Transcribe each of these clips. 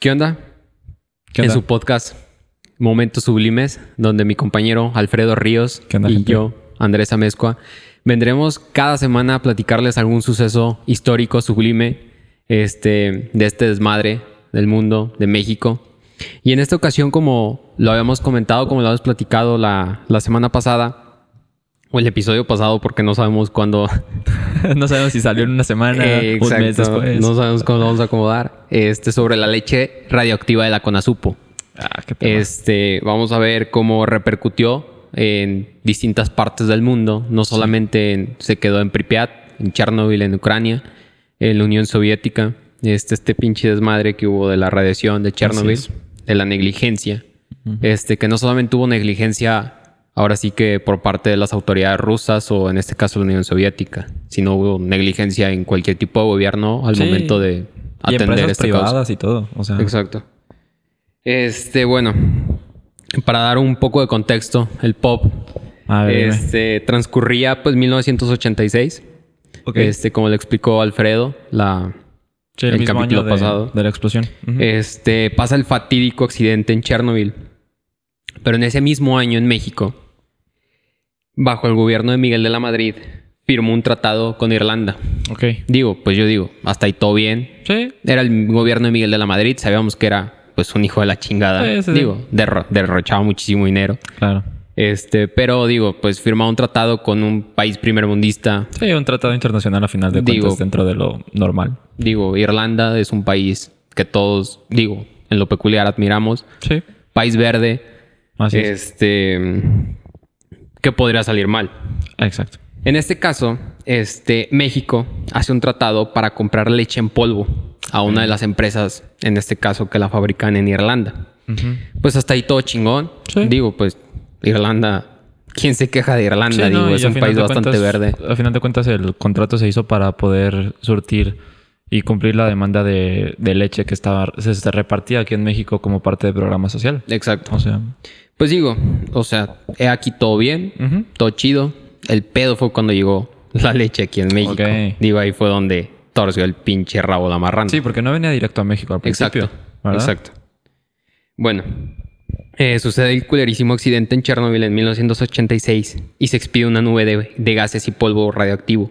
¿Qué onda? ¿Qué En su podcast Momentos Sublimes, donde mi compañero Alfredo Ríos ¿Qué onda, y gente? yo, Andrés Amezcua, vendremos cada semana a platicarles algún suceso histórico sublime este, de este desmadre del mundo, de México. Y en esta ocasión, como lo habíamos comentado, como lo habíamos platicado la, la semana pasada, o el episodio pasado, porque no sabemos cuándo no sabemos si salió en una semana, Eh, un mes después. No sabemos cómo lo vamos a acomodar. Este, sobre la leche radioactiva de la Conasupo. Ah, qué tema. Este, vamos a ver cómo repercutió en distintas partes del mundo. No solamente en- se quedó en Pripyat, en Chernobyl, en Ucrania, en la Unión Soviética. Este, este pinche desmadre que hubo de la radiación de Chernobyl, de la negligencia. Este, que no solamente hubo negligencia, ahora sí que por parte de las autoridades rusas o en este caso la Unión Soviética, sino hubo negligencia en cualquier tipo de gobierno al Sí. momento de y atender empresas esta privadas causa. y todo. O sea, Exacto. Este, bueno, para dar un poco de contexto, el pop este, transcurría pues 1986. Ok. Este, como le explicó Alfredo, la, Sí, el mismo capítulo año de- pasado. De la explosión. Este, pasa el fatídico accidente en Chernobyl. Pero en ese mismo año en México, bajo el gobierno de Miguel de la Madrid, firmó un tratado con Irlanda. ok. Digo, pues yo digo, hasta ahí todo bien. Sí. Era el gobierno de Miguel de la Madrid, sabíamos que era pues un hijo de la chingada. Sí, sí, digo, derro- derrochaba muchísimo dinero. Claro. Este, pero digo, pues firmaba un tratado con un país primermundista. Sí, un tratado internacional a final de Digo- cuentas dentro de lo normal. Digo, Irlanda es un país que todos, digo, en lo peculiar admiramos. Sí. País verde, Así es. este, que podría salir mal. Exacto. En este caso, este, México hace un tratado para comprar leche en polvo a una de las empresas, en este caso, que la fabrican en Irlanda. Pues hasta ahí todo chingón. Sí. Digo, pues Irlanda, ¿quién se queja de Irlanda? Sí, Digo, no, es un país bastante cuentas- verde. A final de cuentas, el contrato se hizo para poder surtir y cumplir la demanda de, de leche que estaba, se, se repartía aquí en México como parte del programa social. Exacto. O sea, Pues digo, o sea, he aquí todo bien, todo chido. El pedo fue cuando llegó la leche aquí en México. Digo, ahí fue donde torció el pinche rabo la marrana. sí, porque no venía directo a México al principio. Exacto. ¿verdad? Exacto. Bueno, eh, sucede el culerísimo accidente en Chernobyl en 1986 y se expide una nube de, de gases y polvo radioactivo.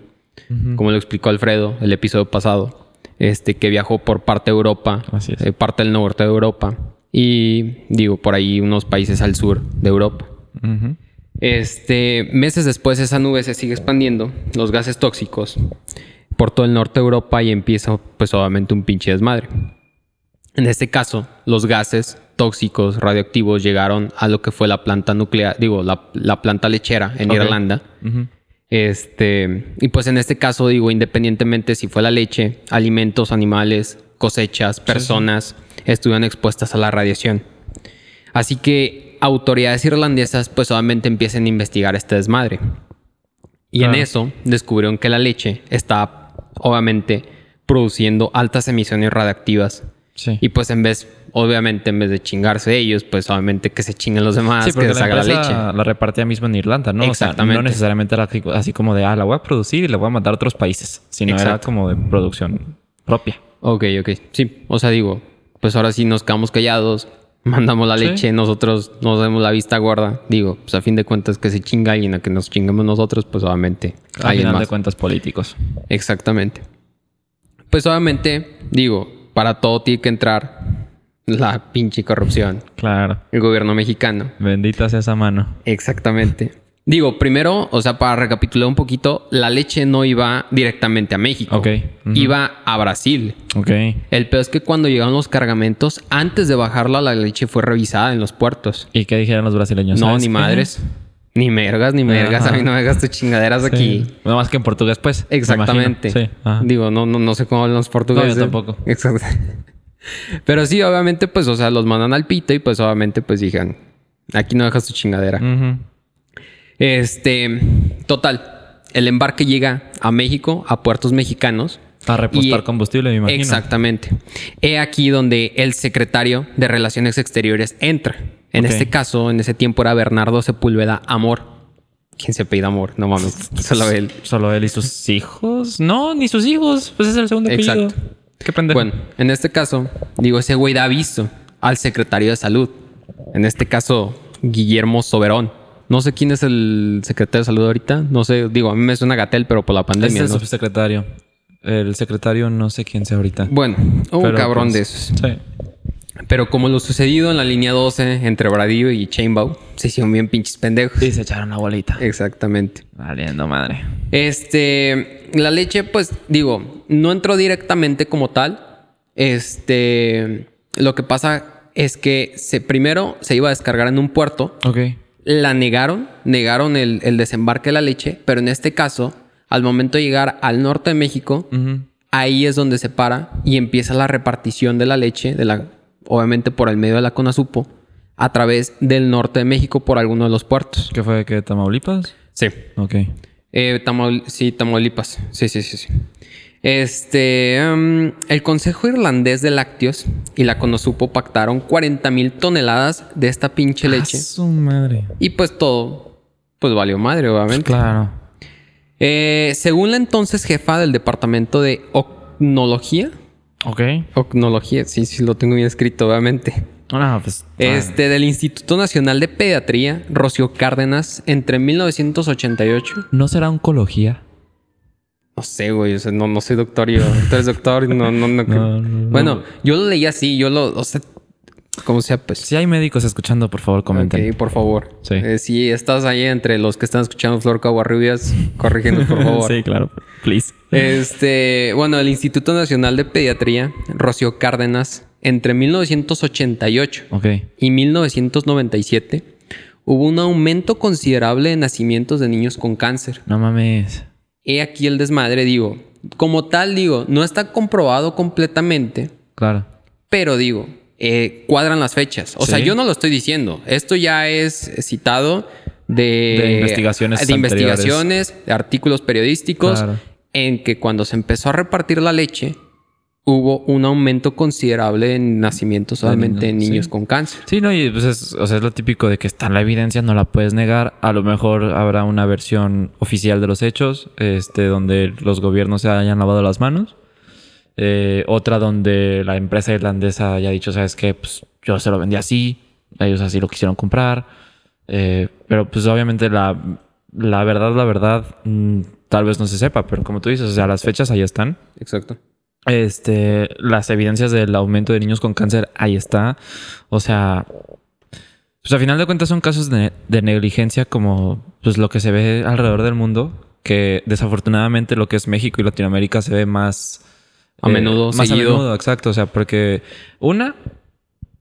Como lo explicó Alfredo el episodio pasado, este que viajó por parte de Europa, eh, parte del norte de Europa y digo por ahí unos países al sur de Europa. Ujú. Este, meses después esa nube se sigue expandiendo, los gases tóxicos por todo el norte de Europa y empieza pues obviamente un pinche desmadre. En este caso, los gases tóxicos radioactivos llegaron a lo que fue la planta nuclear, digo, la, la planta lechera en. Irlanda. Este, y pues en este caso digo, independientemente si fue la leche, alimentos, animales, cosechas, personas, estuvieron expuestas a la radiación. Así que autoridades irlandesas pues obviamente empiezan a investigar este desmadre. Y en Ah. eso descubrieron que la leche estaba obviamente produciendo altas emisiones radiactivas. Sí. Y pues en vez, obviamente en vez de chingarse ellos, pues obviamente que se chinguen los demás, Sí, que les la haga la leche. la repartía mismo en Irlanda, ¿no? O sea, Exactamente. no necesariamente era así- como de, ah, la voy a producir y la voy a mandar a otros países, sino era Exacto. como de producción propia. Ok, ok. Sí, o sea, digo, pues ahora sí nos quedamos callados, mandamos la Sí. leche, nosotros nos damos la vista gorda. Digo, pues a fin de cuentas que se chinga alguien a que nos chingamos nosotros, pues obviamente alguien final más. de cuentas políticos. Exactamente. Pues obviamente, digo, para todo tiene que entrar la pinche corrupción. Claro. El gobierno mexicano. Bendita sea esa mano. Exactamente. Digo, primero, o sea, para recapitular un poquito, la leche no iba directamente a México. Ok. Iba a Brasil. Ok. El peor es que cuando llegaron los cargamentos, antes de bajarla, la leche fue revisada en los puertos. ¿Y qué dijeron los brasileños? No, ¿Sabes ni qué? madres. Ni mergas, ni mergas. Ajá. A mí no me hagas tus chingaderas aquí. Nada más que en portugués, pues. me Exactamente. Sí. Ajá. Digo, no, no, no sé cómo hablan los portugueses. No, yo tampoco. Exacto. Pero sí, obviamente, pues, o sea, los mandan al pito y pues obviamente, pues dijeron, aquí no dejas tu chingadera. Ujú. Este, total, el embarque llega a México, a puertos mexicanos. A repostar Y- combustible, me imagino. Exactamente. He aquí donde el secretario de Relaciones Exteriores entra. En este caso, en ese tiempo era Bernardo Sepúlveda Amor. ¿Quién se apellida Amor? No mames. Solo él. Solo él y sus hijos. No, ni sus hijos. Pues es el segundo apellido. Exacto. Qué. Bueno, en este caso, digo, ese güey da aviso al secretario de salud. En este caso, Guillermo Soberón. No sé quién es el secretario de salud ahorita. No sé, digo, a mí me suena Gatel, pero por la es pandemia. el ¿no? subsecretario. El secretario no sé quién sea ahorita. Bueno, un Pero, cabrón pues, de esos. Sí. Pero como lo sucedido en la línea 12 entre Bradillo y Chainbow, se hicieron bien pinches pendejos. Y se echaron la bolita. Exactamente. Valiendo madre. Este, la leche, pues digo, no entró directamente como tal. Este, lo que pasa es que se, primero se iba a descargar en un puerto, Ok. La negaron, negaron el, el desembarque de la leche, pero en este caso, al momento de llegar al norte de México, ahí es donde se para y empieza la repartición de la leche, de la, obviamente por el medio de la Conasupo, a través del norte de México por alguno de los puertos. ¿Qué fue? ¿Qué? ¿Tamaulipas? Sí. Ok. Eh, Tamaul- sí, Tamaulipas. Sí, sí, sí, sí. Este, em, el Consejo Irlandés de Lácteos y la Conosupo pactaron 40 mil toneladas de esta pinche leche. Ah, su madre. Y pues todo, pues valió madre, obviamente. Claro. Eh, según la entonces jefa del departamento de Ocnología, Ok. Ocnología, sí, sí, lo tengo bien escrito, obviamente. Ah, pues. Este, del Instituto Nacional de Pediatría, Rocío Cárdenas, entre 1988 ¿No será oncología? No sé, güey. O sea, no, no soy doctor yo. Tú eres doctor. No, no, no. No, no, bueno, no. yo lo leí así. Yo lo... O sea... Como sea, pues... Si hay médicos escuchando, por favor, comenten. Ok, por favor. Sí. Eh, si estás ahí entre los que están escuchando Flor Caguarrubias, corrígenos, por favor. sí, claro. Please. Este... Bueno, el Instituto Nacional de Pediatría, Rocío Cárdenas, entre 1988 Ok. y 1997, hubo un aumento considerable de nacimientos de niños con cáncer. No mames. He aquí el desmadre, digo. Como tal, digo, no está comprobado completamente, Claro. pero digo, eh, cuadran las fechas. O sea, yo no lo estoy diciendo. Esto ya es citado de, De investigaciones de investigaciones, de artículos periodísticos, Claro. en que cuando se empezó a repartir la leche, hubo un aumento considerable en nacimientos solamente en niños sí. con cáncer. Sí, no, y pues es, o sea, es lo típico de que está en la evidencia, no la puedes negar. A lo mejor habrá una versión oficial de los hechos, este, donde los gobiernos se hayan lavado las manos. Eh, otra donde la empresa irlandesa haya dicho, ¿sabes qué? Pues yo se lo vendí así, ellos así lo quisieron comprar. Eh, pero pues obviamente la, la verdad, la verdad, mm, tal vez no se sepa, pero como tú dices, o sea, las fechas ahí están. Exacto. Este, las evidencias del aumento de niños con cáncer, ahí está. O sea, pues a final de cuentas son casos de, de negligencia como pues lo que se ve alrededor del mundo, que desafortunadamente lo que es México y Latinoamérica se ve más A menudo, más seguido. a menudo, exacto, o sea, porque una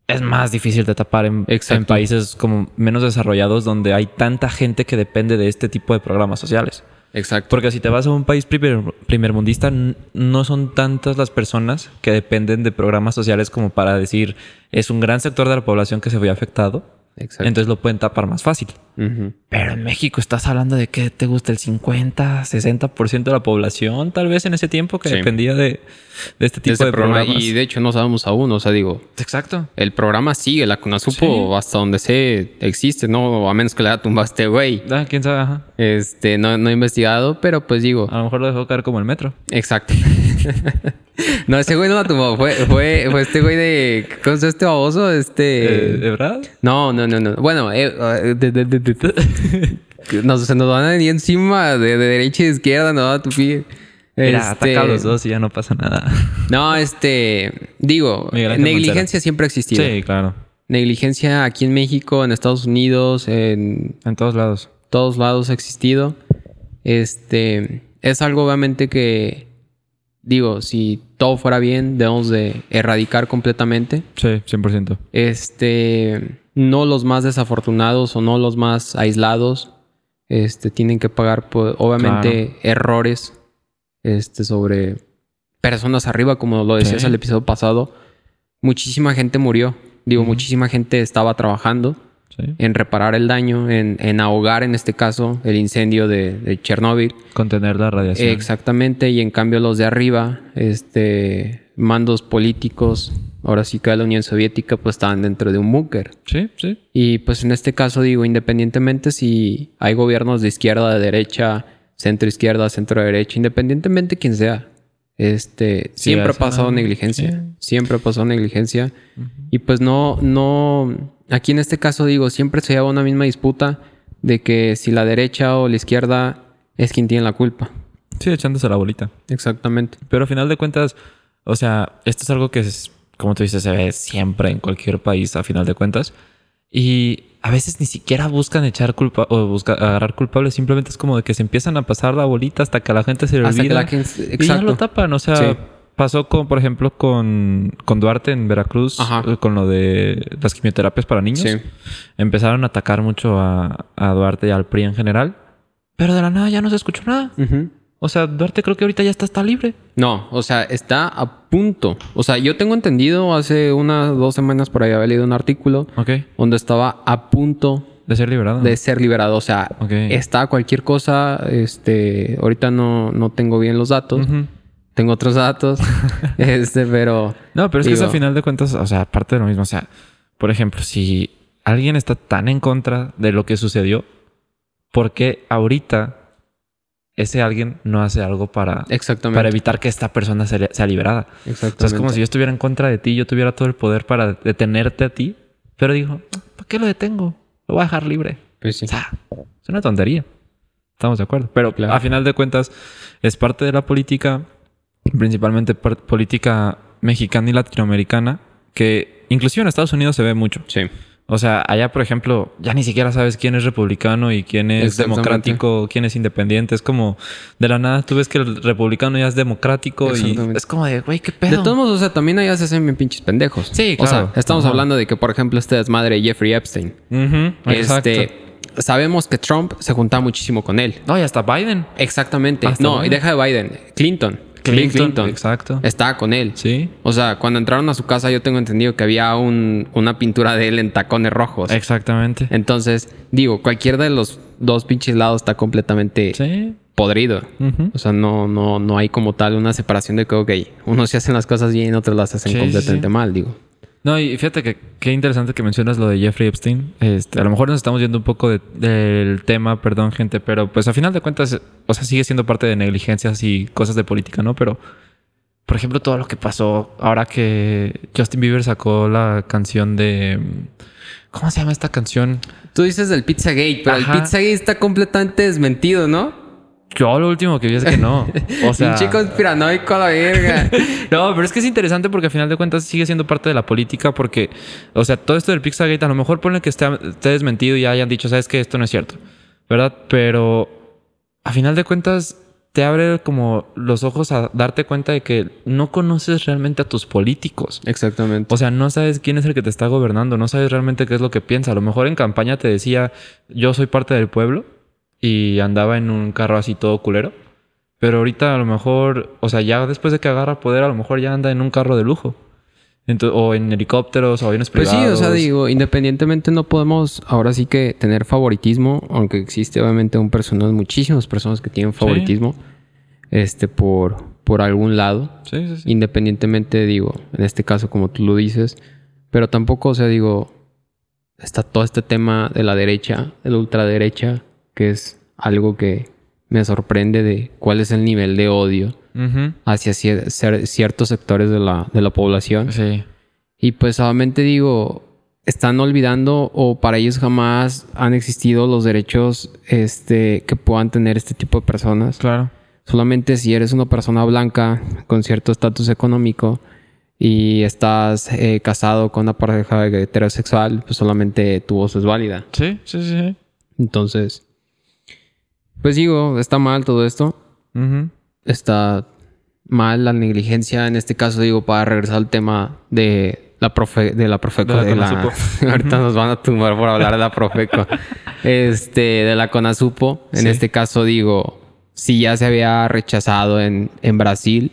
es más difícil de tapar en países como menos desarrollados donde hay tanta gente que depende de este tipo de programas sociales. Exacto. Porque si te vas a un país primer, primermundista, no son tantas las personas que dependen de programas sociales como para decir es un gran sector de la población que se ve afectado. Exacto. Entonces lo pueden tapar más fácil. Ujú. Pero en México estás hablando de que te gusta el 50, 60% de la población, tal vez en ese tiempo que Sí. dependía de, de este tipo Ese de programa- programas. Y de hecho no sabemos aún. O sea, digo, Exacto. El programa sigue, la Conasupo, hasta donde sé, existe, ¿no? A menos que le haya tumbado a este güey. Ah, quién sabe, ajá. Este, no, no he investigado, pero pues digo, A lo mejor lo dejó caer como el metro. exacto. no, ese güey no la tumbó, fue, fue, fue este güey de. ¿Cómo se llama este baboso? Este. Eh, ¿De verdad? No, no, no, no. Bueno, eh, eh, de- de- de- de- nos, se nos van a venir encima de, de derecha y de izquierda, no a tu pie. Mira, Este, ataca a los dos y ya no pasa nada. No, este. Digo, negligencia siempre ha existido. Sí, claro. Negligencia aquí en México, en Estados Unidos, en En todos lados. todos lados ha existido. Este es algo obviamente que digo, si todo fuera bien, debemos de erradicar completamente. Sí, 100%. Este, no los más desafortunados o no los más aislados, este, tienen que pagar, pues, obviamente, errores, este, sobre personas arriba, como lo decías Sí. el episodio pasado. Muchísima gente murió. Digo, muchísima gente estaba trabajando Sí. en reparar el daño, en, en ahogar, en este caso, el incendio de, de Chernóbil. Contener la radiación. Exactamente, y en cambio los de arriba, este, mandos políticos, ahora sí que de la Unión Soviética, pues estaban dentro de un búnker. Sí, sí. Y pues en este caso digo, independientemente si hay gobiernos de izquierda, de derecha, centro izquierda, centro derecha, independientemente quién sea, Este, Sí, siempre ha pasado negligencia. sí. Siempre ha pasado negligencia. Y pues no, no. Aquí en este caso digo, siempre se lleva una misma disputa de que si la derecha o la izquierda es quien tiene la culpa. Sí, echándose la bolita. Exactamente. Pero al final de cuentas, o sea, esto es algo que es, como tú dices, se ve siempre en cualquier país a final de cuentas. Y a veces ni siquiera buscan echar culpa o buscar agarrar culpables, simplemente es como de que se empiezan a pasar la bolita hasta que a la gente se le Hasta que olvida. la gente- Y ya lo tapan, o sea, Sí. Pasó con, por ejemplo, con, con Duarte en Veracruz, Ajá. eh, con lo de las quimioterapias para niños. Sí. Empezaron a atacar mucho a, a Duarte y al PRI en general, pero de la nada ya no se escuchó nada. O sea, Duarte creo que ahorita ya está, está libre. No, o sea, está a punto. O sea, yo tengo entendido hace unas dos semanas por ahí había leído un artículo donde estaba a punto De ser liberado. de ser liberado. O sea, está cualquier cosa. Este, ahorita no, no tengo bien los datos. Tengo otros datos. este, pero. No, pero es que Digo- eso a final de cuentas, o sea, aparte de lo mismo, o sea, por ejemplo, si alguien está tan en contra de lo que sucedió, ¿por qué ahorita ese alguien no hace algo para, Exactamente. para evitar que esta persona sea, sea liberada? O Exactamente. sea, es como si yo estuviera en contra de ti, yo tuviera todo el poder para detenerte a ti, pero digo, ¿para qué lo detengo? Lo voy a dejar libre. Pues sí. O sea, es una tontería. Estamos de acuerdo. Pero Claro. a final de cuentas, es parte de la política, principalmente política mexicana y latinoamericana, que inclusive en Estados Unidos se ve mucho. Sí. O sea, allá, por ejemplo, ya ni siquiera sabes quién es republicano y quién es democrático, quién es independiente. Es como de la nada tú ves que el republicano ya es democrático y es como de, güey, qué pedo. De todos modos, o sea, también allá se hacen bien pinches pendejos. Sí, O claro. sea, estamos Ajá. hablando de que, por ejemplo, este desmadre de Jeffrey Epstein. Ujú, exacto. Este, sabemos que Trump se juntaba muchísimo con él. No, y hasta Biden. Exactamente. Hasta no, y deja de Biden. Clinton. Bill Clinton. Exacto. Estaba con él. Sí. O sea, cuando entraron a su casa, yo tengo entendido que había un- una pintura de él en tacones rojos. Exactamente. Entonces, digo, cualquier de los dos pinches lados está completamente Sí. podrido. O sea, no, no, no hay como tal una separación de que, ok, unos se hacen las cosas bien, otros las hacen sí, completamente sí. mal, digo. No, y fíjate que qué interesante que mencionas lo de Jeffrey Epstein. Este, a lo mejor nos estamos yendo un poco de- del tema, perdón, gente, pero pues a final de cuentas, o sea, sigue siendo parte de negligencias y cosas de política, ¿no? Pero, por ejemplo, todo lo que pasó ahora que Justin Bieber sacó la canción de. ¿Cómo se llama esta canción? Tú dices del Pizzagate, pero Ajá. el Pizzagate está completamente desmentido, ¿no? Yo lo último que vi es que no. O sea. Un chico conspiranoico a la verga. No, pero es que es interesante porque al final de cuentas sigue siendo parte de la política porque, o sea, todo esto del Pizzagate a lo mejor ponle que esté, esté desmentido y hayan dicho, sabes que esto no es cierto, ¿verdad? Pero a final de cuentas te abre como los ojos a darte cuenta de que no conoces realmente a tus políticos. Exactamente. O sea, no sabes quién es el que te está gobernando, no sabes realmente qué es lo que piensa. A lo mejor en campaña te decía, yo soy parte del pueblo y andaba en un carro así todo culero. Pero ahorita a lo mejor, o sea, ya después de que agarra poder, a lo mejor ya anda en un carro de lujo. Ento- o en helicópteros o aviones Pues privados. sí, o sea, digo, independientemente no podemos ahora sí que tener favoritismo, aunque existe obviamente un personas, muchísimas personas que tienen favoritismo, este, por, por algún lado, Sí, sí, sí. independientemente, digo, en este caso como tú lo dices, pero tampoco, o sea, digo, está todo este tema de la derecha, de la ultraderecha, que es algo que me sorprende de cuál es el nivel de odio hacia cier- ciertos sectores de la, de la población. Sí. Y pues solamente digo, están olvidando o para ellos jamás han existido los derechos este, que puedan tener este tipo de personas. Claro. Solamente si eres una persona blanca con cierto estatus económico y estás eh, casado con una pareja heterosexual, pues solamente tu voz es válida. Sí, sí, sí. sí. Entonces, pues digo, está mal todo esto. Está mal la negligencia. En este caso, digo, para regresar al tema de la profe, de la Profeco, De la de la- Conasupo. ahorita nos van a tumbar por hablar de la Profeco. este, de la Conasupo. En Sí. este caso, digo, si ya se había rechazado en, en Brasil,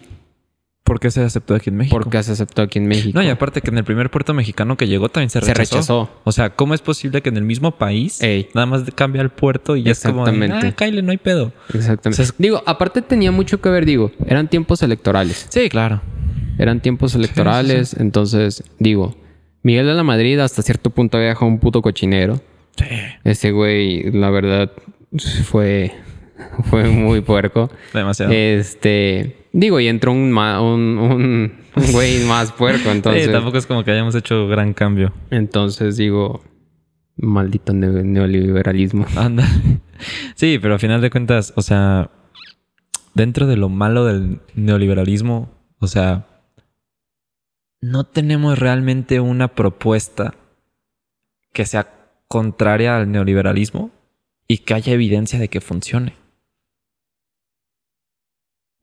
¿Por qué se aceptó aquí en México? porque se aceptó aquí en México. No, y aparte que en el primer puerto mexicano que llegó también se Se rechazó. rechazó. O sea, ¿cómo es posible que en el mismo país Ey. nada más cambia el puerto y ya es como de, Exactamente. ah, Kyle, no hay pedo? Exactamente. O sea, es- Digo, aparte tenía mucho que ver, digo, eran tiempos electorales. Sí, claro. Eran tiempos electorales, entonces, digo, Miguel de la Madrid hasta cierto punto había dejado un puto cochinero. Sí. Ese güey, la verdad, fue, fue muy puerco. Demasiado. Este, Digo, y entró un, un, un- un güey más puerco, entonces... Sí, tampoco es como que hayamos hecho gran cambio. Entonces digo, maldito ne- neoliberalismo. Anda. Sí, pero a final de cuentas, o sea, dentro de lo malo del neoliberalismo, o sea, no tenemos realmente una propuesta que sea contraria al neoliberalismo y que haya evidencia de que funcione.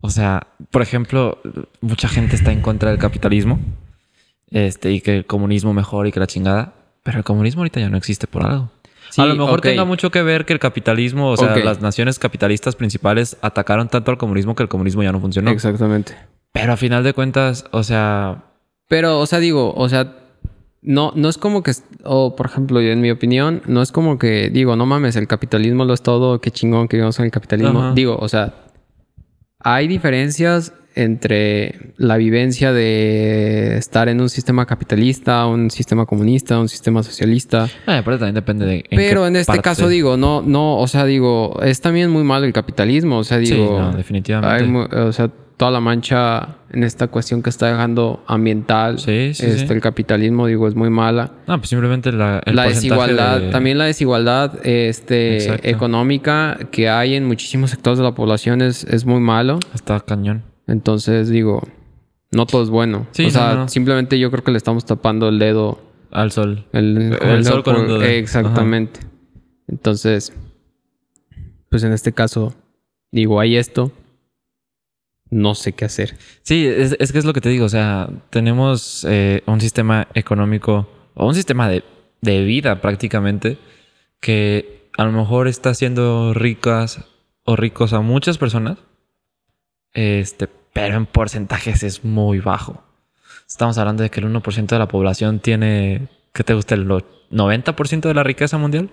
O sea, por ejemplo, mucha gente está en contra del capitalismo este, y que el comunismo mejor y que la chingada, pero el comunismo ahorita ya no existe por algo a lo mejor tenga mucho que ver que el capitalismo, o sea, las naciones capitalistas principales atacaron tanto al comunismo que el comunismo ya no funcionó. Exactamente. Pero a final de cuentas, o sea, Pero, o sea, digo, o sea, no, no es como que, o por ejemplo, yo, en mi opinión, no es como que digo, no mames, el capitalismo lo es todo, qué chingón que vivamos en el capitalismo. Ajá. Digo, o sea, hay diferencias entre la vivencia de estar en un sistema capitalista, un sistema comunista, un sistema socialista. eh, aparte también depende de. en Pero en este parte. caso digo, no, no, o sea, digo, es también muy malo el capitalismo, o sea, Sí, digo, no, definitivamente. hay o sea, toda la mancha en esta cuestión que está dejando ambiental, Sí, sí, este, sí. el capitalismo, digo, es muy mala. No, pues simplemente la, el la porcentaje desigualdad, de- también la desigualdad este, Exacto. económica que hay en muchísimos sectores de la población es, es muy malo. Está cañón. Entonces, digo, no todo es bueno. O sea, no, no. simplemente yo creo que le estamos tapando el dedo Al sol. el, El sol con un dedo. Exactamente. Entonces, pues en este caso, digo, hay esto. No sé qué hacer. Sí, es, es que es lo que te digo. O sea, tenemos eh, un sistema económico o un sistema de, de vida prácticamente que a lo mejor está haciendo ricas o ricos a muchas personas. Este, pero en porcentajes es muy bajo. Estamos hablando de que el 1% de la población tiene, ¿qué te gusta? ¿El 90% de la riqueza mundial?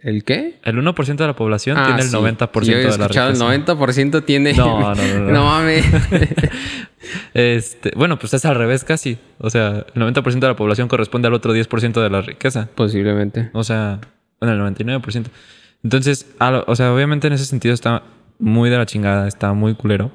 ¿El qué? El 1% de la población Ah, tiene el sí. 90% Yo he de la riqueza. el 90% tiene. No, no, no, no. no mames. Este, bueno, pues es al revés casi. O sea, el 90% de la población corresponde al otro 10% de la riqueza. Posiblemente. O sea, bueno, el 99%. Entonces, lo- o sea, obviamente en ese sentido está muy de la chingada, está muy culero.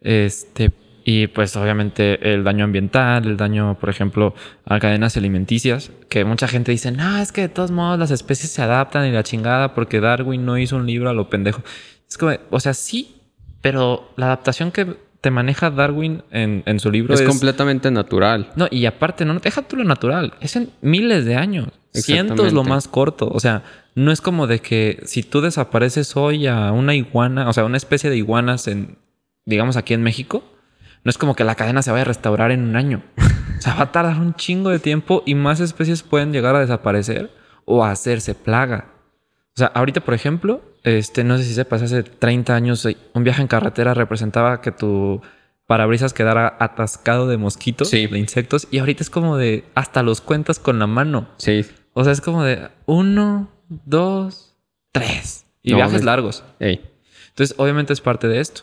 Este, y pues obviamente el daño ambiental, el daño, por ejemplo, a cadenas alimenticias, que mucha gente dice, no, es que de todos modos las especies se adaptan y la chingada porque Darwin no hizo un libro a lo pendejo. Es como, o sea, sí, pero la adaptación que te maneja Darwin en, en su libro Es, es, completamente natural. no, y aparte, no deja tú lo natural. Es en miles de años. Cientos lo más corto. O sea, no es como de que si tú desapareces hoy a una iguana, o sea, una especie de iguanas en, digamos, aquí en México, no es como que la cadena se vaya a restaurar en un año. O sea, va a tardar un chingo de tiempo y más especies pueden llegar a desaparecer o a hacerse plaga. O sea, ahorita, por ejemplo, este, no sé si sepas, hace 30 años eh, un viaje en carretera representaba que tu parabrisas quedara atascado de mosquitos, Sí. de insectos, y ahorita es como de hasta los cuentas con la mano. Sí. O sea, es como de uno, dos, tres. Y No, viajes largos. Ey. Entonces, obviamente es parte de esto.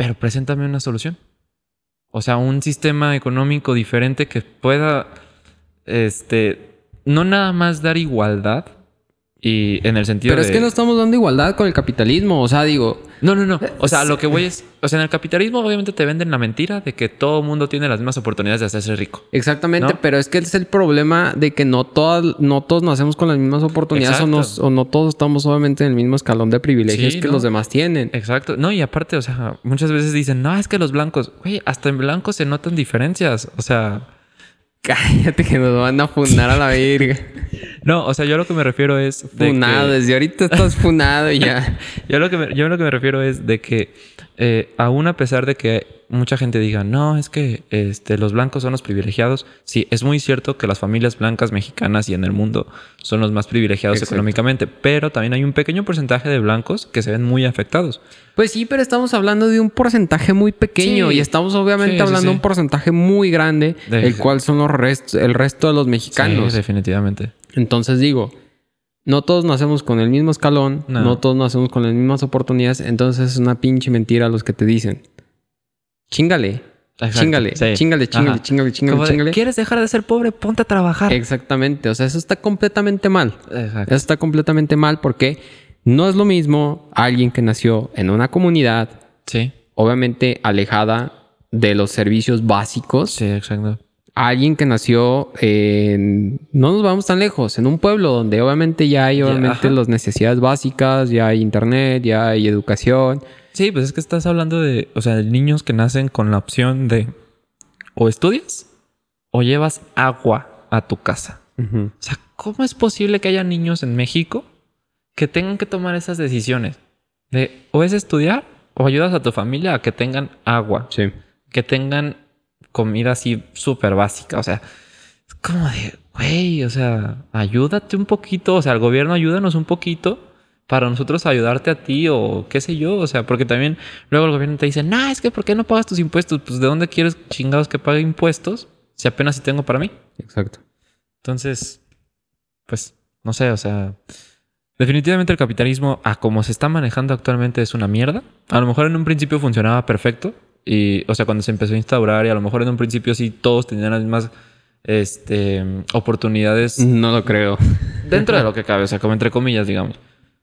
Pero preséntame una solución. O sea, un sistema económico diferente que pueda, este, no nada más dar igualdad y en el sentido Pero de... es que no estamos dando igualdad con el capitalismo. O sea, digo, No, no, no. O sea, lo que voy es... O sea, en el capitalismo obviamente te venden la mentira de que todo mundo tiene las mismas oportunidades de hacerse rico. exactamente, ¿No? pero es que es el problema de que no todas, no todos nacemos con las mismas oportunidades o, nos- o no todos estamos obviamente en el mismo escalón de privilegios Sí, que ¿no? los demás tienen. Exacto. No, y aparte, o sea, muchas veces dicen, no, es que los blancos, güey, hasta en blancos se notan diferencias. O sea, Cállate que nos van a funar a la verga. no, o sea, yo lo que me refiero es... de Funado, que- desde ahorita estás funado y ya. Yo lo que me, yo lo que me refiero es de que eh, aún a pesar de que mucha gente diga, no, es que este, los blancos son los privilegiados, sí, es muy cierto que las familias blancas mexicanas y en el mundo son los más privilegiados Exacto. económicamente, pero también hay un pequeño porcentaje de blancos que se ven muy afectados. Pues sí, pero estamos hablando de un porcentaje muy pequeño Sí. y estamos obviamente Sí, sí, hablando de un porcentaje muy grande, De- el cual son los rest- el resto de los mexicanos. Definitivamente. Entonces digo, no todos nacemos con el mismo escalón, no. No. todos nacemos con las mismas oportunidades, entonces es una pinche mentira los que te dicen. Chíngale, Exacto, sí. chíngale, chíngale, Ajá. chíngale, chíngale, Como de. ¿Quieres dejar de ser pobre? Ponte a trabajar. Exactamente, o sea, eso está completamente mal. Exacto. Eso está completamente mal porque no es lo mismo alguien que nació en una comunidad Sí. obviamente alejada de los servicios básicos. Sí, exacto. A alguien que nació en... No nos vamos tan lejos, en un pueblo donde obviamente ya hay obviamente las necesidades básicas, ya hay internet, ya hay educación. Sí, pues es que estás hablando de, o sea, de niños que nacen con la opción de o estudias o llevas agua a tu casa. O sea, ¿cómo es posible que haya niños en México que tengan que tomar esas decisiones? De o es estudiar o ayudas a tu familia a que tengan agua, Sí. que tengan comida así súper básica. O sea, es como de, güey, o sea, ayúdate un poquito. O sea, el gobierno ayúdanos un poquito para nosotros ayudarte a ti o qué sé yo. O sea, porque también luego el gobierno te dice, no, es que ¿por qué no pagas tus impuestos? Pues ¿de dónde quieres chingados que pague impuestos si apenas si tengo para mí? Exacto. Entonces, pues, no sé, o sea, definitivamente el capitalismo, a como se está manejando actualmente, es una mierda. A lo mejor en un principio funcionaba perfecto. Y, o sea, cuando se empezó a instaurar, y a lo mejor en un principio sí todos tenían las mismas este, oportunidades No lo creo. dentro de lo que cabe, o sea, como entre comillas, digamos.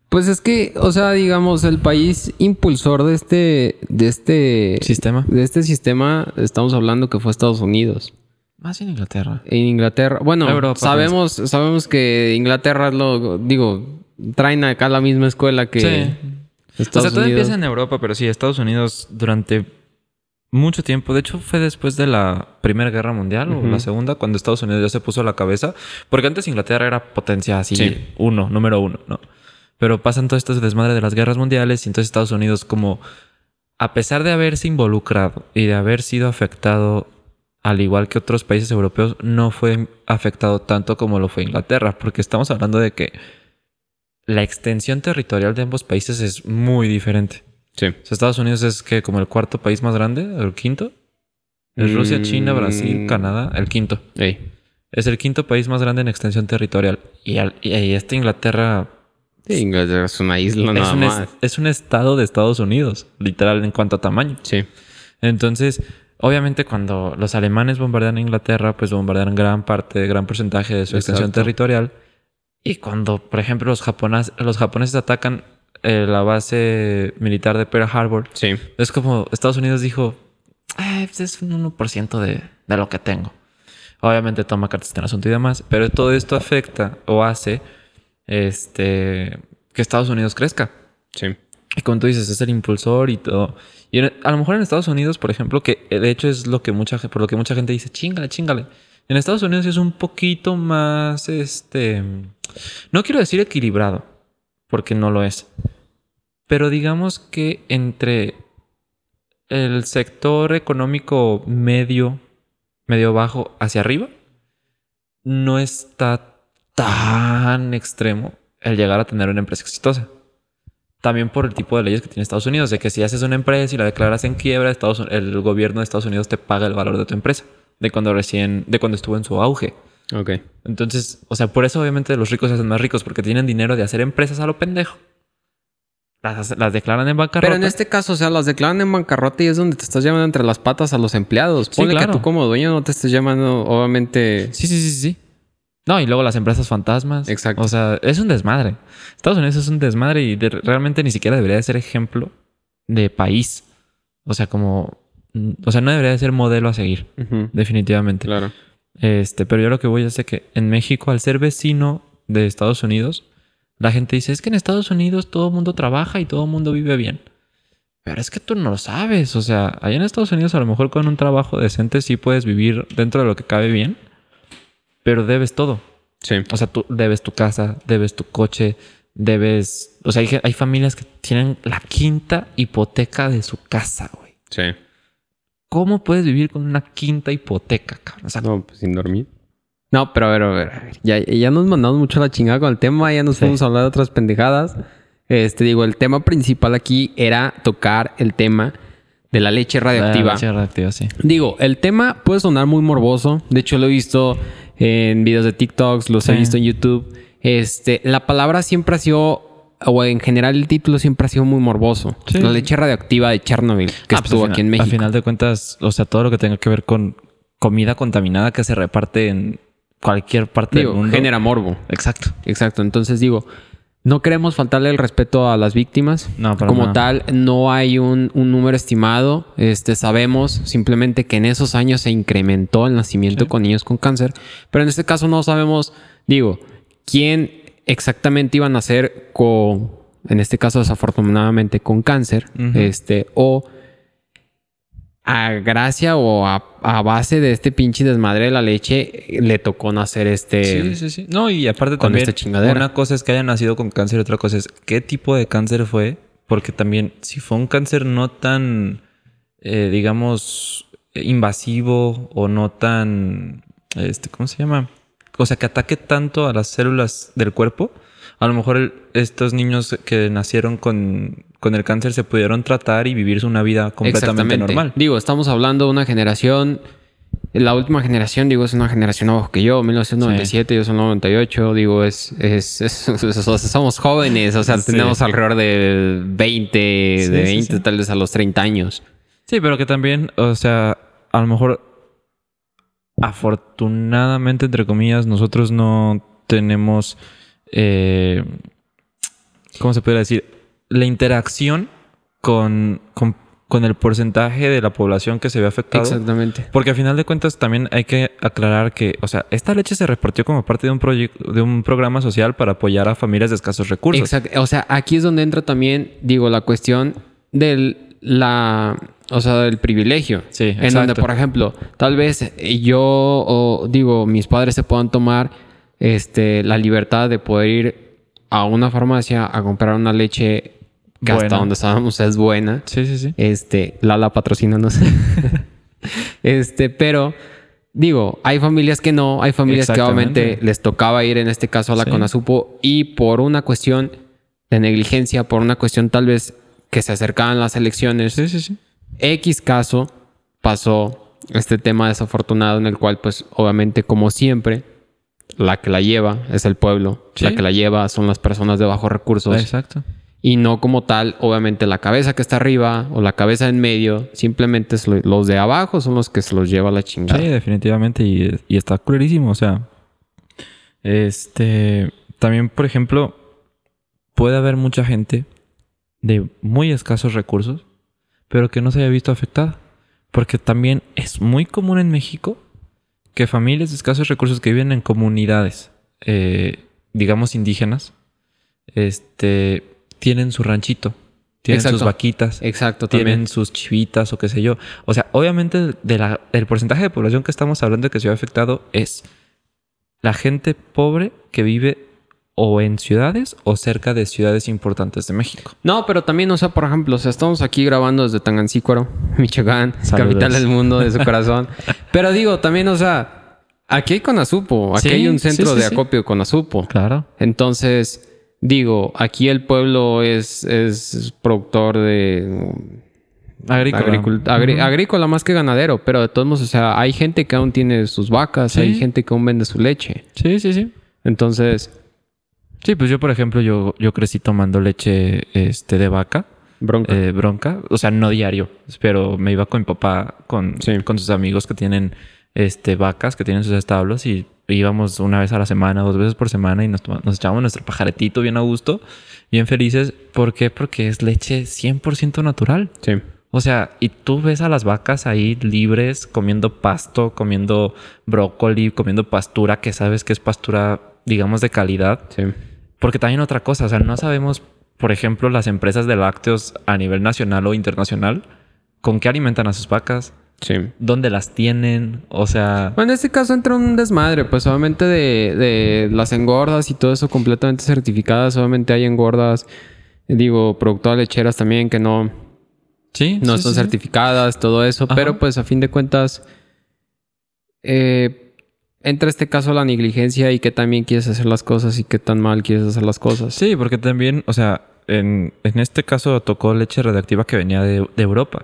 Pues es que, o sea, digamos, el país impulsor de este, de este, Sistema. de este sistema, estamos hablando que fue Estados Unidos. Más en Inglaterra. En Inglaterra, bueno, Europa, sabemos, sabemos que Inglaterra es lo, digo, traen acá la misma escuela que Sí. Estados o sea, todo Unidos. empieza en Europa, pero sí, Estados Unidos durante mucho tiempo. De hecho, fue después de la Primera Guerra Mundial o la Segunda, cuando Estados Unidos ya se puso a la cabeza. Porque antes Inglaterra era potencia así, Sí. uno, número uno, ¿no? Pero pasan todo esto desmadre de las guerras mundiales y entonces Estados Unidos como, a pesar de haberse involucrado y de haber sido afectado al igual que otros países europeos, no fue afectado tanto como lo fue Inglaterra, porque estamos hablando de que la extensión territorial de ambos países es muy diferente. Sí. O sea, Estados Unidos es que como el cuarto país más grande, el quinto. Es Rusia, China, Brasil, Mm. Canadá, el quinto. Ey. Es el quinto país más grande en extensión territorial. Y, al- y esta Inglaterra Sí, Inglaterra es una isla es nada un, más. es un estado de Estados Unidos, literal en cuanto a tamaño. Sí. Entonces, obviamente cuando los alemanes bombardean a Inglaterra, pues bombardean gran parte, gran porcentaje de su extensión territorial. Y cuando, por ejemplo, los japoneses atacan eh, la base militar de Pearl Harbor, Sí. es como Estados Unidos dijo, "Eh, pues es un 1% de, de lo que tengo. Obviamente toma cartas en el asunto y demás, pero todo esto afecta o hace este, que Estados Unidos crezca. Sí. Y como tú dices, es el impulsor y todo. Y en- a lo mejor en Estados Unidos, por ejemplo, que eh, de hecho es lo que mucha, por lo que mucha gente dice, chingale, chingale. En Estados Unidos es un poquito más, este, no quiero decir equilibrado, porque no lo es. Pero digamos que entre el sector económico medio, medio bajo hacia arriba, no está tan extremo el llegar a tener una empresa exitosa. También por el tipo de leyes que tiene Estados Unidos, de que si haces una empresa y la declaras en quiebra, el gobierno de Estados Unidos te paga el valor de tu empresa, de cuando recién, de cuando estuvo en su auge. Ok. Entonces, o sea, por eso obviamente los ricos se hacen más ricos, porque tienen dinero de hacer empresas a lo pendejo. Las, las declaran en bancarrota. Pero en este caso, o sea, las declaran en bancarrota y es donde te estás llamando entre las patas a los empleados. Sí, Ponle claro. que tú como dueño no te estés llamando, obviamente. Sí, sí, sí, sí, sí. No, y luego las empresas fantasmas. Exacto. O sea, es un desmadre. Estados Unidos es un desmadre y de- realmente ni siquiera debería de ser ejemplo de país. O sea, como... O sea, no debería de ser modelo a seguir, definitivamente. Claro. Este, pero yo lo que voy es de que en México, al ser vecino de Estados Unidos, la gente dice, es que en Estados Unidos todo el mundo trabaja y todo el mundo vive bien. Pero es que tú no lo sabes. O sea, allá en Estados Unidos a lo mejor con un trabajo decente sí puedes vivir dentro de lo que cabe bien, pero debes todo. Sí. O sea, tú debes tu casa, debes tu coche, debes... O sea, hay, hay familias que tienen la quinta hipoteca de su casa, güey. Sí. ¿Cómo puedes vivir con una quinta hipoteca, cabrón? O sea, No, pues sin dormir. No, pero a ver, a ver, a ver. Ya, ya nos mandamos mucho la chingada con el tema, ya nos Sí. fuimos a hablar de otras pendejadas. Este, digo, el tema principal aquí era tocar el tema de la leche radioactiva. La leche radioactiva, sí. Digo, el tema puede sonar muy morboso. De hecho, lo he visto en videos de TikToks, los he visto en YouTube. Este, la palabra siempre ha sido, o en general el título siempre ha sido muy morboso. Sí. La leche radioactiva de Chernobyl, que Ah, pues, estuvo al aquí en México. A final de cuentas, o sea, todo lo que tenga que ver con comida contaminada que se reparte en cualquier parte Digo, del mundo. genera morbo. Exacto. Exacto. Entonces digo, no queremos faltarle el respeto a las víctimas. No, Como nada. tal, no hay un, un número estimado. Este, sabemos simplemente que en esos años se incrementó el nacimiento Sí. con niños con cáncer. Pero en este caso no sabemos, digo, quién exactamente iba a nacer con, en este caso desafortunadamente con cáncer. Este, o a gracia o a, a base de este pinche desmadre de la leche, le tocó nacer este... Sí, sí, sí. No, y aparte con también, esta una cosa es que haya nacido con cáncer y otra cosa es qué tipo de cáncer fue. Porque también, si fue un cáncer no tan, eh, digamos, invasivo o no tan, este, ¿cómo se llama? O sea, que ataque tanto a las células del cuerpo, a lo mejor el- estos niños que nacieron con, con el cáncer se pudieron tratar y vivir una vida completamente normal. Digo, estamos hablando de una generación. La última generación, digo, es una generación abajo que yo, 1997, yo soy 98, digo, es, es, es- somos jóvenes, o sea, Sí. tenemos alrededor de 20, Sí, de sí, 20 sí. tal vez a los 30 años. Sí, pero que también, o sea, a lo mejor, afortunadamente, entre comillas, nosotros no tenemos, eh, ¿cómo se puede decir? La interacción con, con, con el porcentaje de la población que se ve afectado. Exactamente. Porque al final de cuentas también hay que aclarar que, o sea, esta leche se repartió como parte de un proyecto, de un programa social para apoyar a familias de escasos recursos. Exacto. O sea, aquí es donde entra también, digo, la cuestión del la, o sea, del privilegio. Sí, En exacto. donde, por ejemplo, tal vez yo o digo, mis padres se puedan tomar este la libertad de poder ir a una farmacia a comprar una leche que hasta donde sabemos es buena. Sí, sí, sí. Este, Lala patrocínanos. este, pero digo, hay familias que no, hay familias que obviamente les tocaba ir en este caso a la Sí. CONASUPO y por una cuestión de negligencia, por una cuestión tal vez que se acercaban las elecciones, Sí, sí, sí. X caso pasó este tema desafortunado en el cual pues obviamente como siempre la que la lleva es el pueblo, Sí. la que la lleva son las personas de bajos recursos Exacto. y no como tal, obviamente la cabeza que está arriba o la cabeza en medio, simplemente es lo- los de abajo son los que se los lleva la chingada. Sí, definitivamente. Y, y está culerísimo. O sea, este. También, por ejemplo, puede haber mucha gente de muy escasos recursos, pero que no se haya visto afectada. Porque también es muy común en México que familias de escasos recursos que viven en comunidades, eh, digamos indígenas, este, tienen su ranchito, tienen Exacto. sus vaquitas, Exacto, tienen también. sus chivitas o qué sé yo. O sea, obviamente de la, del porcentaje de población que estamos hablando que se ve afectado es la gente pobre que vive o en ciudades o cerca de ciudades importantes de México. No, pero también, o sea, por ejemplo, o sea, estamos aquí grabando desde Tangancícuaro, Michoacán, Saludos. capital del mundo, de su corazón. pero digo, también, o sea, aquí hay Conazupo, aquí Sí, hay un centro sí, de acopio Conazupo. Claro. Entonces, digo, aquí el pueblo es, es productor de Agrícola. Agricul- agrícola más que ganadero, pero de todos modos, o sea, hay gente que aún tiene sus vacas, hay gente que aún vende su leche. Sí, sí, sí. Entonces, Sí, pues yo, por ejemplo, yo, yo crecí tomando leche este, de vaca, bronca. eh, bronca. O sea, no diario, pero me iba con mi papá, con, Sí. con sus amigos que tienen este, vacas, que tienen sus establos y íbamos una vez a la semana, dos veces por semana y nos, nos echábamos nuestro pajaretito bien a gusto, bien felices. ¿Por qué? Porque es leche 100% natural. sí. O sea, y tú ves a las vacas ahí libres, comiendo pasto, comiendo brócoli, comiendo pastura, que sabes que es pastura, digamos, de calidad. Sí. Porque también otra cosa, o sea, no sabemos, por ejemplo, las empresas de lácteos a nivel nacional o internacional, con qué alimentan a sus vacas, Sí. dónde las tienen, o sea... Bueno, en este caso entra un desmadre, pues obviamente de, de las engordas y todo eso completamente certificadas. Obviamente hay engordas, digo, productoras lecheras también que no, Sí, no sí, sí. certificadas, todo eso. Ajá. Pero pues a fin de cuentas, eh, entra este caso la negligencia y que también quieres hacer las cosas y qué tan mal quieres hacer las cosas. Sí, porque también, o sea, en, en este caso tocó leche radioactiva que venía de, de Europa.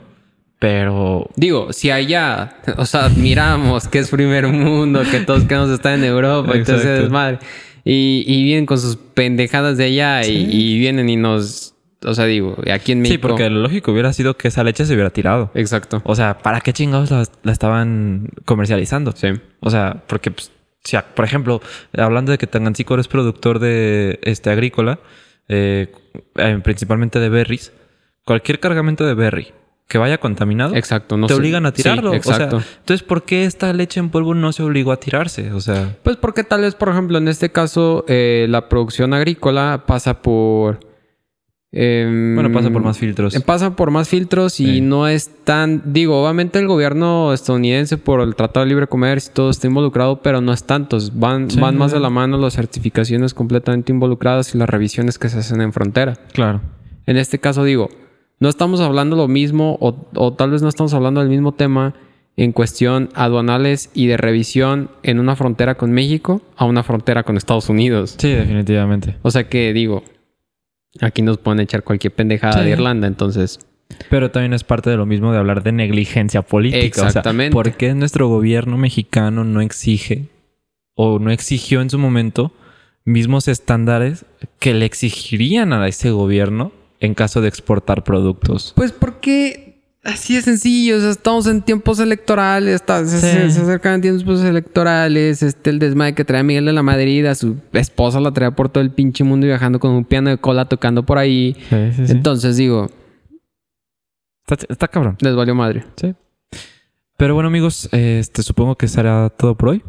Pero Digo, si allá, o sea, admiramos que es primer mundo, que todos queremos estar en Europa, entonces es madre. Y, y vienen con sus pendejadas de allá y, vienen y nos, o sea, digo, aquí en México. sí, porque lo lógico hubiera sido que esa leche se hubiera tirado. Exacto. O sea, ¿para qué chingados la, la estaban comercializando? Sí. O sea, porque, pues, si por ejemplo, hablando de que Tangancícuaro es productor de este agrícola, eh, eh, principalmente de berries, cualquier cargamento de berry que vaya contaminado, Exacto, no te sé. obligan a Sí, tirarlo. O sea, exacto. entonces, ¿por qué esta leche en polvo no se obligó a tirarse? O sea, Pues porque tal vez, por ejemplo, en este caso, eh, la producción agrícola pasa por. Em, bueno, pasa por más filtros. Pasa por más filtros y Sí. no es tan. Digo, obviamente el gobierno estadounidense por el Tratado de Libre Comercio y todo está involucrado, pero no es tantos. Van, Sí. van más de la mano las certificaciones completamente involucradas y las revisiones que se hacen en frontera. Claro. En este caso, digo, no estamos hablando lo mismo o, o tal vez no estamos hablando del mismo tema en cuestión aduanales y de revisión en una frontera con México a una frontera con Estados Unidos. Sí, definitivamente. O sea que digo, aquí nos pueden echar cualquier pendejada Sí. de Irlanda, entonces Pero también es parte de lo mismo de hablar de negligencia política. Exactamente. O sea, ¿Por qué nuestro gobierno mexicano no exige o no exigió en su momento mismos estándares que le exigirían a ese gobierno en caso de exportar productos? Pues porque así de sencillo, o sea, estamos en tiempos electorales, está- se, Sí. se- se acercan tiempos electorales, este el desmadre que trae Miguel de la Madrid, a su esposa la trae por todo el pinche mundo viajando con un piano de cola tocando por ahí. Sí, sí, sí. Entonces digo, Está, está cabrón. les valió madre. Sí. Pero bueno, amigos, este, supongo que será todo por hoy.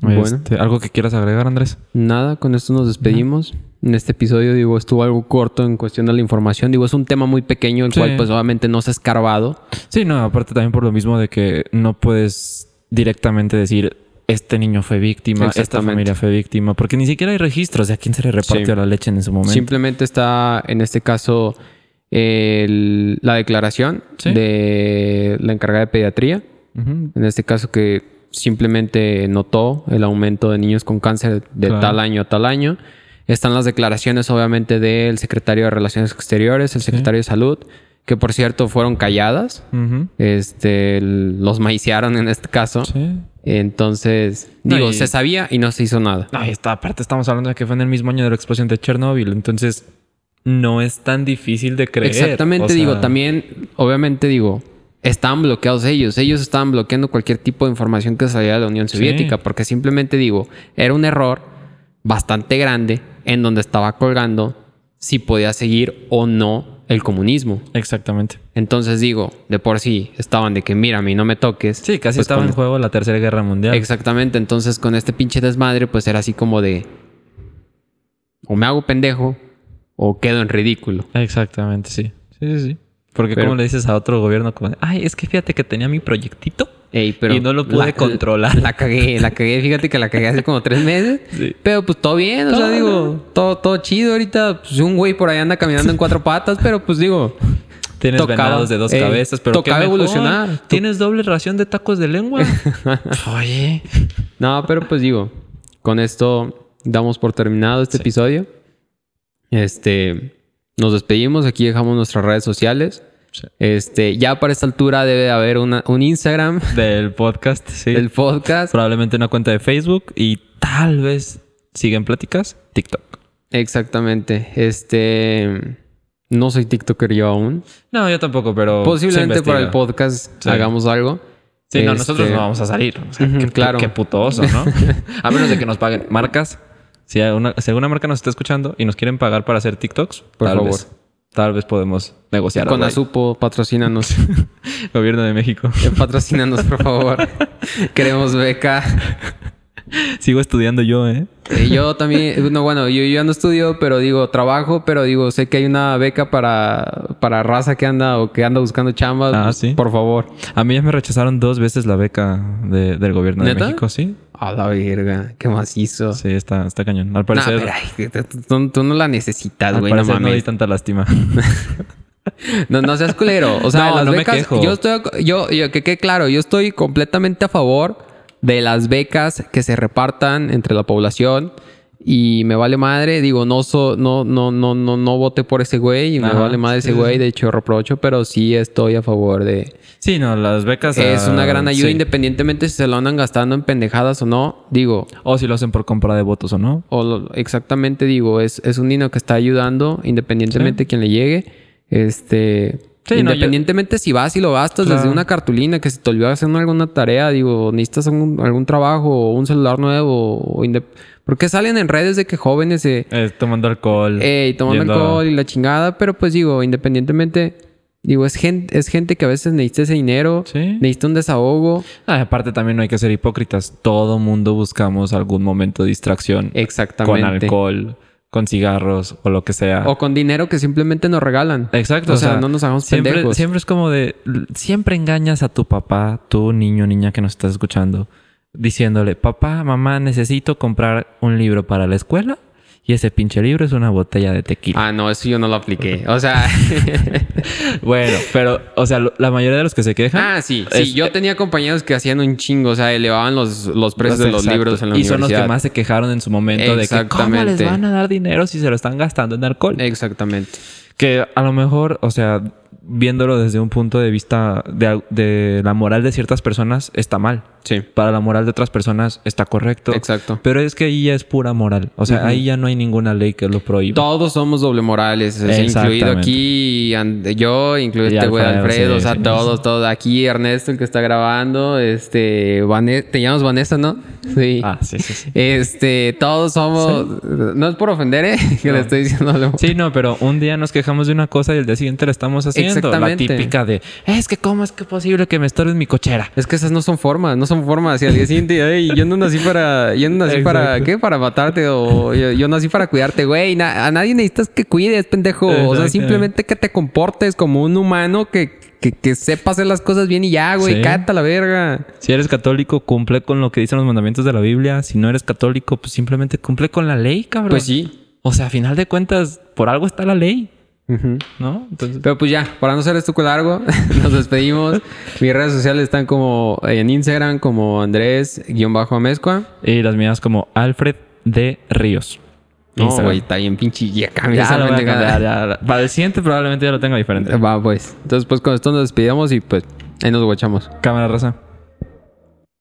Bueno. Este, ¿Algo que quieras agregar, Andrés? Nada, con esto nos despedimos. En este episodio, digo, estuvo algo corto en cuestión de la información. Digo, es un tema muy pequeño, el Sí. cual pues obviamente no se ha escarbado. Sí, no, aparte también por lo mismo de que no puedes directamente decir este niño fue víctima, esta familia fue víctima, porque ni siquiera hay registros de a quién se le repartió Sí. la leche en ese momento. Simplemente está, en este caso, el- la declaración Sí. de la encargada de pediatría. En este caso que simplemente notó el aumento de niños con cáncer de Claro. tal año a tal año. Están las declaraciones, obviamente, del secretario de Relaciones Exteriores, el secretario de Salud, que por cierto fueron calladas. Este, los maiciaron en este caso. Sí. Entonces, No, digo, y- se sabía y no se hizo nada. No, y está, aparte estamos hablando de que fue en el mismo año de la explosión de Chernobyl, entonces no es tan difícil de creer. Exactamente, O sea, digo, también, obviamente digo, estaban bloqueados ellos. Ellos estaban bloqueando cualquier tipo de información que salía de la Unión Sí. Soviética, porque simplemente digo, era un error bastante grande en donde estaba colgando si podía seguir o no el comunismo. Exactamente. Entonces digo, de por sí estaban de que mírame y no me toques. Sí, casi Pues estaba con- en juego la Tercera Guerra Mundial. Exactamente, entonces con este pinche desmadre, pues era así como de o me hago pendejo o quedo en ridículo. Exactamente, sí. Sí, sí, sí. Porque Pero- como le dices a otro gobierno como, ay, es que fíjate que tenía mi proyectito Ey, pero y no lo pude la- controlar. La cagué, la cagué. Fíjate que la cagué hace como tres meses. Sí. Pero pues todo bien, o sea, digo, todo, todo chido ahorita. Pues un güey por ahí anda caminando en cuatro patas, pero pues digo, Tienes Tocaba, venados de dos eh, cabezas, pero tocaba qué mejor. evolucionar. Tienes doble ración de tacos de lengua. Oye. no, pero pues digo, con esto damos por terminado este Sí. episodio. Este, nos despedimos. Aquí dejamos nuestras redes sociales. Sí. Este, ya para esta altura debe de haber una- un Instagram Del podcast, sí. del podcast. Probablemente una cuenta de Facebook y tal vez siguen pláticas TikTok. Exactamente. Este, no soy TikToker yo aún. No, yo tampoco, pero Posiblemente para el podcast Sí. hagamos algo. Sí, no, Este, nosotros no vamos a salir. O sea, qué, claro. qué puto oso, ¿no? a menos de que nos paguen marcas. Si, una- si alguna marca nos está escuchando y nos quieren pagar para hacer TikToks, Por tal favor. vez. Tal vez podemos negociar. Con. Azupo, patrocínanos. Gobierno de México. Eh, patrocínanos, por favor. Queremos beca. Sigo estudiando yo, ¿eh? Eh, yo también, no, bueno, yo, yo ya no estudio, pero digo, trabajo, pero digo, sé que hay una beca para, para raza que anda o que anda buscando chamba. Ah, pues, ¿sí? Por favor. A mí ya me rechazaron dos veces la beca de- del gobierno de. México, ¿sí? A la verga, qué macizo. Sí, está, está cañón. Al Nah, parecer, pero, ay, tú, tú- no la necesitas, güey, no parecer no, di mames. tanta lástima. No, no seas culero. O sea, No, las no me becas, quejo. yo estoy, yo, yo, que quede claro, yo estoy completamente a favor de las becas que se repartan entre la población y me vale madre. Digo, no, so, no, no, no, no, no voté por ese güey y me Ajá, vale madre ese sí, güey. sí. De hecho, reprocho, pero sí estoy a favor de. Sí, no, las becas... es ah, una gran ayuda, sí. independientemente si se lo andan gastando en pendejadas o no. Digo, O si lo hacen por compra de votos o no. o lo- exactamente digo, es, es un dinero que está ayudando, independientemente de quién le llegue. Este, Sí, no, yo- Independientemente si vas y lo gastas Claro. desde una cartulina, que si te olvidas hacer alguna tarea, digo, necesitas algún, algún trabajo o un celular nuevo. O indep- Porque salen en redes de que jóvenes se... Eh, tomando alcohol. Ey, tomando yendo- alcohol y la chingada, pero pues digo, independientemente, digo, es gente, es gente que a veces necesita ese dinero, Sí. necesita un desahogo. Ah, aparte también no hay que ser hipócritas. Todo mundo buscamos algún momento de distracción. Exactamente. Con alcohol, con cigarros o lo que sea. O con dinero que simplemente nos regalan. Exacto. O sea, no nos hagamos siempre, pendejos. Siempre es como de... Siempre engañas a tu papá, tu niño, niña que nos estás escuchando, diciéndole, papá, mamá, necesito comprar un libro para la escuela y ese pinche libro es una botella de tequila. Ah, no, eso yo no lo apliqué. O sea, Bueno, pero, o sea, la mayoría de los que se quejan... ah, sí, sí. es- yo tenía compañeros que hacían un chingo, o sea, elevaban los, los precios de los libros en la Y son los universidad. que más se quejaron en su momento de que ¿cómo les van a dar dinero si se lo están gastando en alcohol? Exactamente. Que a lo mejor, o sea, viéndolo desde un punto de vista de, de la moral de ciertas personas, está mal. Sí. Para la moral de otras personas está correcto. Exacto. Pero es que ahí ya es pura moral. O sea, ahí ya no hay ninguna ley que lo prohíba. Todos somos doble morales, incluido aquí and- yo, incluido este güey Alfredo, sí, o sea, sí, todos, sí. todos. Aquí Ernesto, el que está grabando, este, te llamas Vanessa, ¿no? Sí. Ah, sí, sí. Este, todos somos, no es por ofender, ¿eh? Que No. le estoy diciendo. Sí, no, pero un día nos quejamos de una cosa y el día siguiente la estamos haciendo. Exactamente. La típica de, es que cómo es que posible que me estorbes mi cochera. Es que esas no son formas, no son formas. Y al día siguiente, "Ey, yo no nací para, yo no nací para. ¿qué? Para matarte o yo, yo nací para cuidarte, güey. Na- a nadie necesitas que cuides, pendejo. O sea, simplemente que te comportes como un humano que, que, que sepa hacer las cosas bien y ya, güey. Sí. Cállate a la verga. Si eres católico, cumple con lo que dicen los mandamientos de la Biblia. Si no eres católico, pues simplemente cumple con la ley, cabrón. Pues sí. O sea, a final de cuentas, por algo está la ley, ¿no? Entonces, Pero pues ya, para no ser esto largo, nos despedimos. Mis redes sociales están como en Instagram, como Andrés-Amezcua. y las mías como Alfred de Ríos. No, güey, está bien pinche. Ya cambia Ya esa lo voy a pendejada. cambiar, ya. Para el siguiente probablemente ya lo tenga diferente. Va, pues. Entonces, pues con esto nos despedimos y pues ahí nos guachamos. Cámara raza.